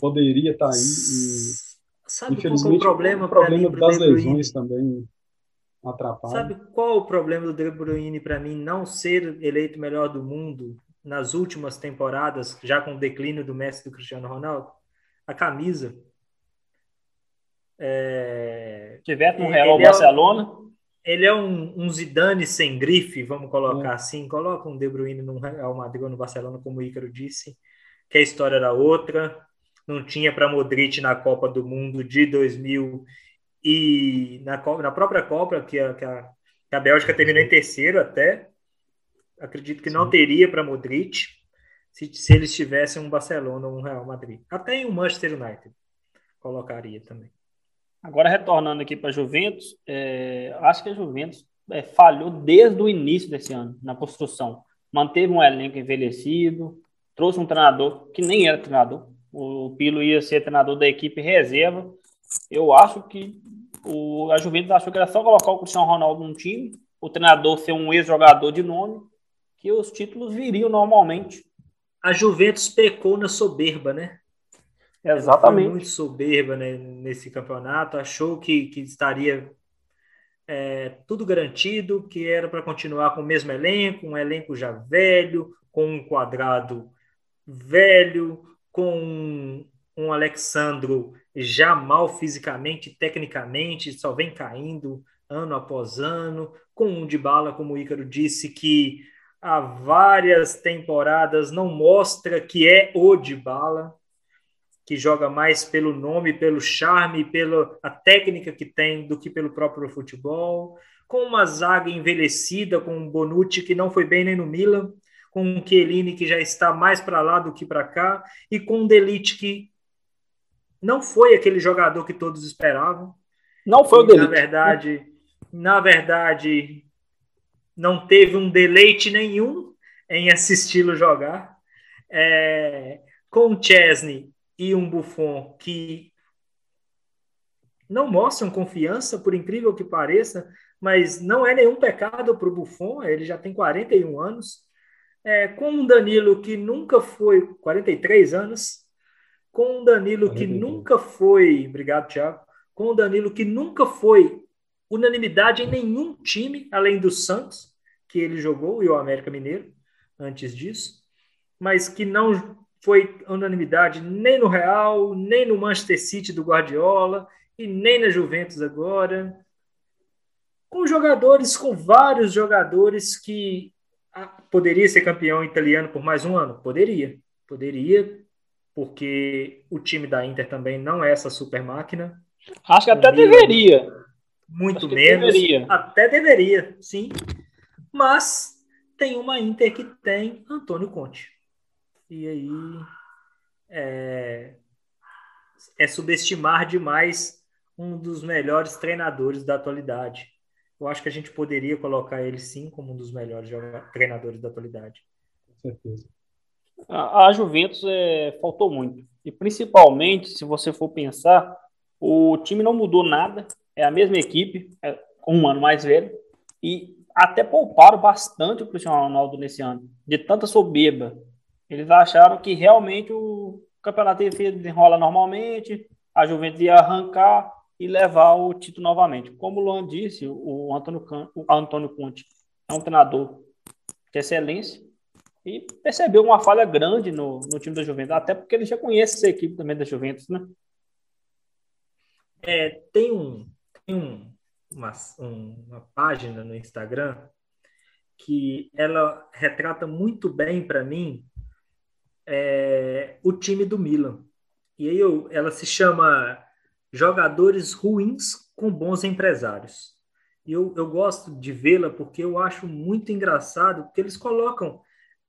poderia estar tá aí. E, Sabe infelizmente, qual é o problema, o problema mim, das lesões também atrapalha. Sabe qual o problema do De Bruyne para mim não ser eleito melhor do mundo nas últimas temporadas, já com o declínio do Messi e do Cristiano Ronaldo? A camisa. É... Tiver com o Real ele Barcelona. Ele é um, um, Zidane sem grife, vamos colocar é. assim. Coloca um De Bruyne no Real Madrid ou no Barcelona, como o Ícaro disse, que a história era outra. Não tinha para Modric na Copa do Mundo de 2000 e na, na própria Copa, que a, que a, que a Bélgica terminou em terceiro até. Acredito que Sim. não teria para Modric se, se eles tivessem um Barcelona ou um Real Madrid. Até em um Manchester United colocaria também. Agora, retornando aqui para a Juventus, é, acho que a Juventus é, falhou desde o início desse ano na construção. Manteve um elenco envelhecido, trouxe um treinador que nem era treinador. O Pilo ia ser treinador da equipe reserva. Eu acho que o, a Juventus achou que era só colocar o Cristiano Ronaldo no time, o treinador ser um ex-jogador de nome, que os títulos viriam normalmente. A Juventus pecou na soberba, né? Exatamente. muito soberba né, nesse campeonato, achou que, que estaria é, tudo garantido, que era para continuar com o mesmo elenco, um elenco já velho, com um quadrado velho, com um, um Alexandro já mal fisicamente, tecnicamente, só vem caindo ano após ano, com um de bala, como o Ícaro disse, que há várias temporadas não mostra que é o de bala que joga mais pelo nome, pelo charme, pela a técnica que tem do que pelo próprio futebol, com uma zaga envelhecida, com um Bonucci que não foi bem nem no Milan, com um Chiellini que já está mais para lá do que para cá, e com um Delite que não foi aquele jogador que todos esperavam. Não foi o Delite. Na verdade, na verdade, não teve um deleite nenhum em assisti-lo jogar. É, com o Chesney, e um Buffon que não mostram confiança, por incrível que pareça, mas não é nenhum pecado para o Buffon, ele já tem 41 anos, é, com um Danilo que nunca foi, 43 anos, com um Danilo que nunca foi, obrigado, Thiago, com um Danilo que nunca foi unanimidade em nenhum time, além do Santos, que ele jogou, e o América Mineiro, antes disso, mas que não foi unanimidade nem no Real, nem no Manchester City do Guardiola e nem na Juventus agora. Com jogadores, com vários jogadores que ah, poderia ser campeão italiano por mais um ano? Poderia, poderia, porque o time da Inter também não é essa super máquina. Acho que até deveria. Muito menos. Deveria. Até deveria, sim. Mas tem uma Inter que tem Antônio Conte. E aí é, é subestimar demais um dos melhores treinadores da atualidade. Eu acho que a gente poderia colocar ele sim como um dos melhores treinadores da atualidade. Com certeza. A, a Juventus é, faltou muito. E principalmente, se você for pensar, o time não mudou nada, é a mesma equipe, é um ano mais velho, e até pouparam bastante o Cristiano Ronaldo nesse ano, de tanta soberba eles acharam que realmente o campeonato ia desenrola normalmente, a Juventus ia arrancar e levar o título novamente. Como o Luan disse, o Antônio, o Antônio Conte é um treinador de excelência e percebeu uma falha grande no, no time da Juventus, até porque ele já conhece essa equipe também da Juventus, né? É, tem um, tem um, uma, uma página no Instagram que ela retrata muito bem para mim é, o time do Milan. E aí eu, ela se chama Jogadores Ruins com Bons Empresários. E eu, eu gosto de vê-la porque eu acho muito engraçado, porque eles colocam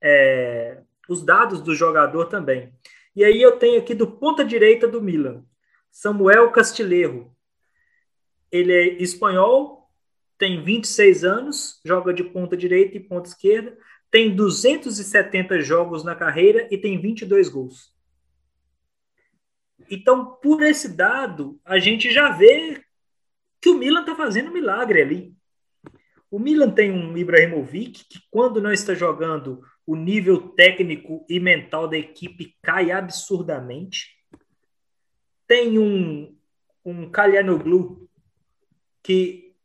é, os dados do jogador também. E aí eu tenho aqui do ponta direita do Milan, Samuel Castilheiro. Ele é espanhol, tem 26 anos, joga de ponta direita e ponta esquerda, tem 270 jogos na carreira e tem 22 gols. Então, por esse dado, a gente já vê que o Milan está fazendo milagre ali. O Milan tem um Ibrahimovic que, quando não está jogando, o nível técnico e mental da equipe cai absurdamente. Tem um, um Kalyanoglu que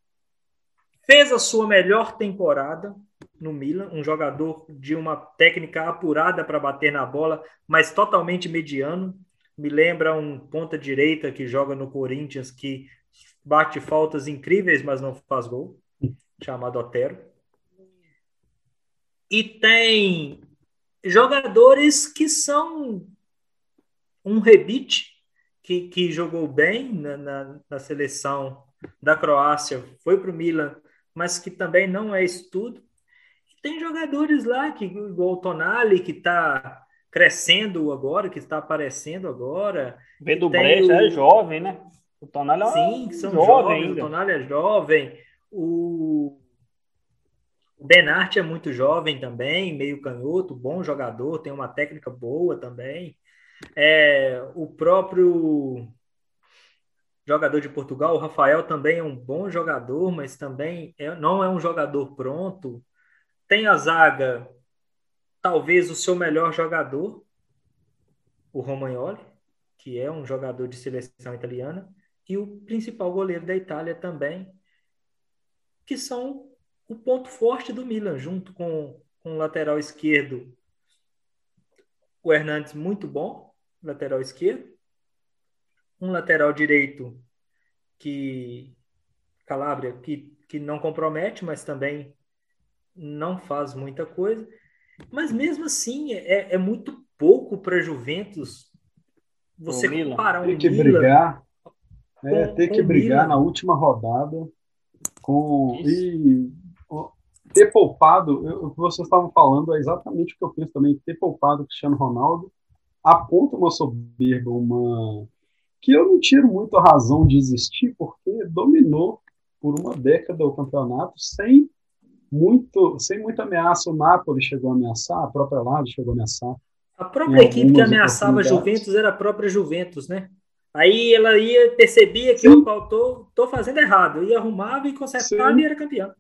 fez a sua melhor temporada no Milan, um jogador de uma técnica apurada para bater na bola, mas totalmente mediano. Me lembra um ponta direita que joga no Corinthians que bate faltas incríveis, mas não faz gol chamado Otero. E tem jogadores que são um rebite, que, que jogou bem na, na, na seleção da Croácia, foi para o Milan, mas que também não é estudo. Tem jogadores lá, que, igual o Tonali, que está crescendo agora, que está aparecendo agora. Vendo Brecht, o... é jovem, né? O Tonali é Sim, são jovem jovens, ainda. o Tonali é jovem. O Benart é muito jovem também, meio canhoto, bom jogador, tem uma técnica boa também. É, o próprio jogador de Portugal, o Rafael, também é um bom jogador, mas também é, não é um jogador pronto. Tem a zaga, talvez o seu melhor jogador, o Romagnoli, que é um jogador de seleção italiana, e o principal goleiro da Itália também, que são o ponto forte do Milan, junto com, com o lateral esquerdo, o Hernandes muito bom, lateral esquerdo, um lateral direito que Calabria que, que não compromete, mas também não faz muita coisa. Mas mesmo assim é, é muito pouco para Juventus você comparar um Tem que Milan brigar, é, ter que brigar Milan. na última rodada com e ter poupado, o que vocês estavam falando é exatamente o que eu penso também, ter poupado o Cristiano Ronaldo aponta uma soberba, uma que eu não tiro muito a razão de existir, porque dominou por uma década o campeonato sem muito, sem muita ameaça. O Napoli chegou a ameaçar, a própria Lazio chegou a ameaçar. A própria equipe que ameaçava a Juventus era a própria Juventus, né? Aí ela ia, percebia que eu tô, tô fazendo errado, ia arrumava e consertava Sim. e era campeão.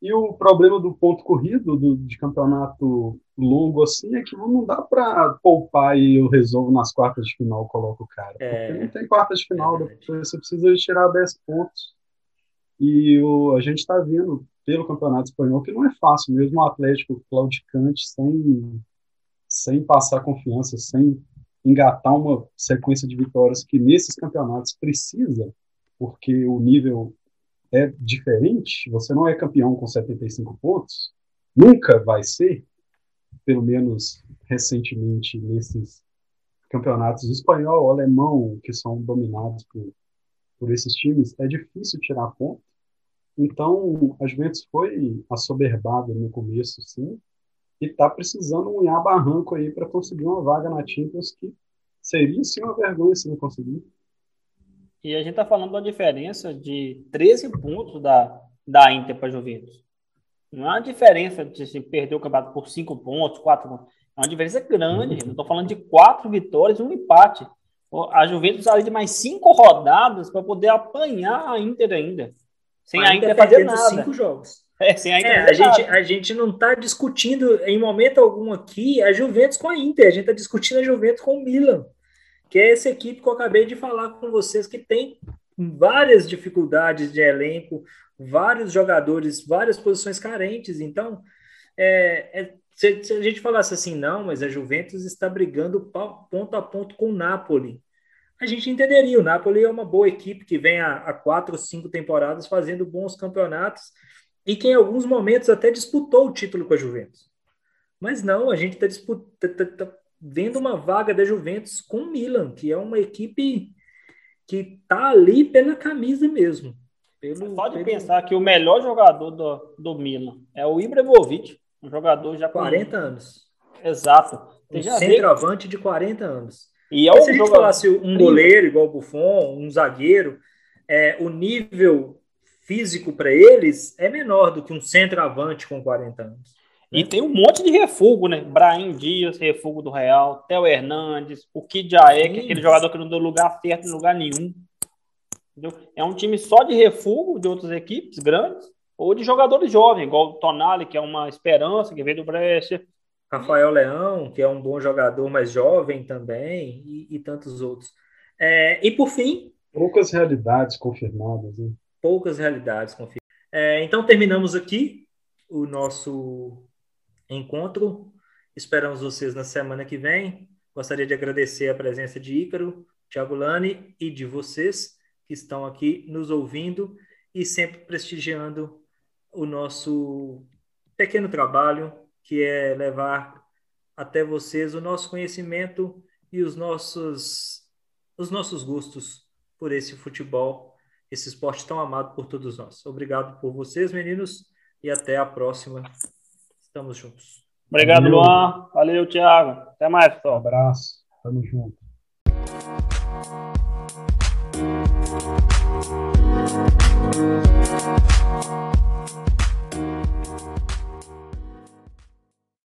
E o problema do ponto corrido do, de campeonato longo assim é que não dá para poupar e eu resolvo nas quartas de final, coloco o cara. É, porque não tem quartas de final, é você precisa tirar 10 pontos. E o, a gente está vendo pelo campeonato espanhol que não é fácil, mesmo o Atlético claudicante, sem, sem passar confiança, sem engatar uma sequência de vitórias que nesses campeonatos precisa, porque o nível é diferente. Você não é campeão com 75 pontos, nunca vai ser, pelo menos recentemente nesses campeonatos espanhol, alemão, que são dominados por, por esses times, é difícil tirar ponto. Então, a Juventus foi assoberbada no começo, sim, e está precisando unhar barranco aí para conseguir uma vaga na Champions que seria sim uma vergonha se não conseguir. E a gente está falando da diferença de 13 pontos da, da Inter para a Juventus. Não é uma diferença de se perder o campeonato por 5 pontos, 4 pontos. É uma diferença grande. Uhum. estou falando de 4 vitórias e um empate. A Juventus precisa de mais 5 rodadas para poder apanhar a Inter ainda. Sem a, a Inter, fazer nada. cinco jogos. É, sem a, Inter é, a, gente, a gente não está discutindo em momento algum aqui a Juventus com a Inter. A gente está discutindo a Juventus com o Milan que é essa equipe que eu acabei de falar com vocês, que tem várias dificuldades de elenco, vários jogadores, várias posições carentes. Então, é, é, se, se, a gente falasse assim, não, mas a Juventus está brigando ponto a ponto com o Napoli, a gente entenderia. O Napoli é uma boa equipe que vem há, há quatro ou cinco temporadas fazendo bons campeonatos e que em alguns momentos até disputou o título com a Juventus. Mas não, a gente está disputando tá, tá, tá vendo uma vaga da Juventus com o Milan, que é uma equipe que tá ali pela camisa mesmo. Pelo, Só de pelo... pensar que o melhor jogador do, do Milan é o Ibrahimovic, um jogador já com 40 anos. Exato. Um centroavante de 40 anos. E é se a gente falasse um goleiro igual o Buffon, um zagueiro, é, o nível físico para eles é menor do que um centroavante com 40 anos. E tem um monte de refugo, né? Brahim Dias, refugo do Real, Theo Hernandes, o Kid Jaek, aquele jogador que não deu lugar certo em lugar nenhum. Entendeu? É um time só de refúgio de outras equipes grandes ou de jogadores jovens, igual o Tonali, que é uma esperança, que veio do Brescia. Rafael Leão, que é um bom jogador, mas jovem também, e, e tantos outros. É, e por fim. Poucas realidades confirmadas. Né? Poucas realidades confirmadas. É, então terminamos aqui o nosso encontro. Esperamos vocês na semana que vem. Gostaria de agradecer a presença de Ícaro, Thiago Lani e de vocês que estão aqui nos ouvindo e sempre prestigiando o nosso pequeno trabalho, que é levar até vocês o nosso conhecimento e os nossos, os nossos gostos por esse futebol, esse esporte tão amado por todos nós. Obrigado por vocês, meninos, e até a próxima. Estamos juntos. Obrigado, Valeu. Luan. Valeu, Thiago. Até mais, pessoal. Um abraço. Tamo junto.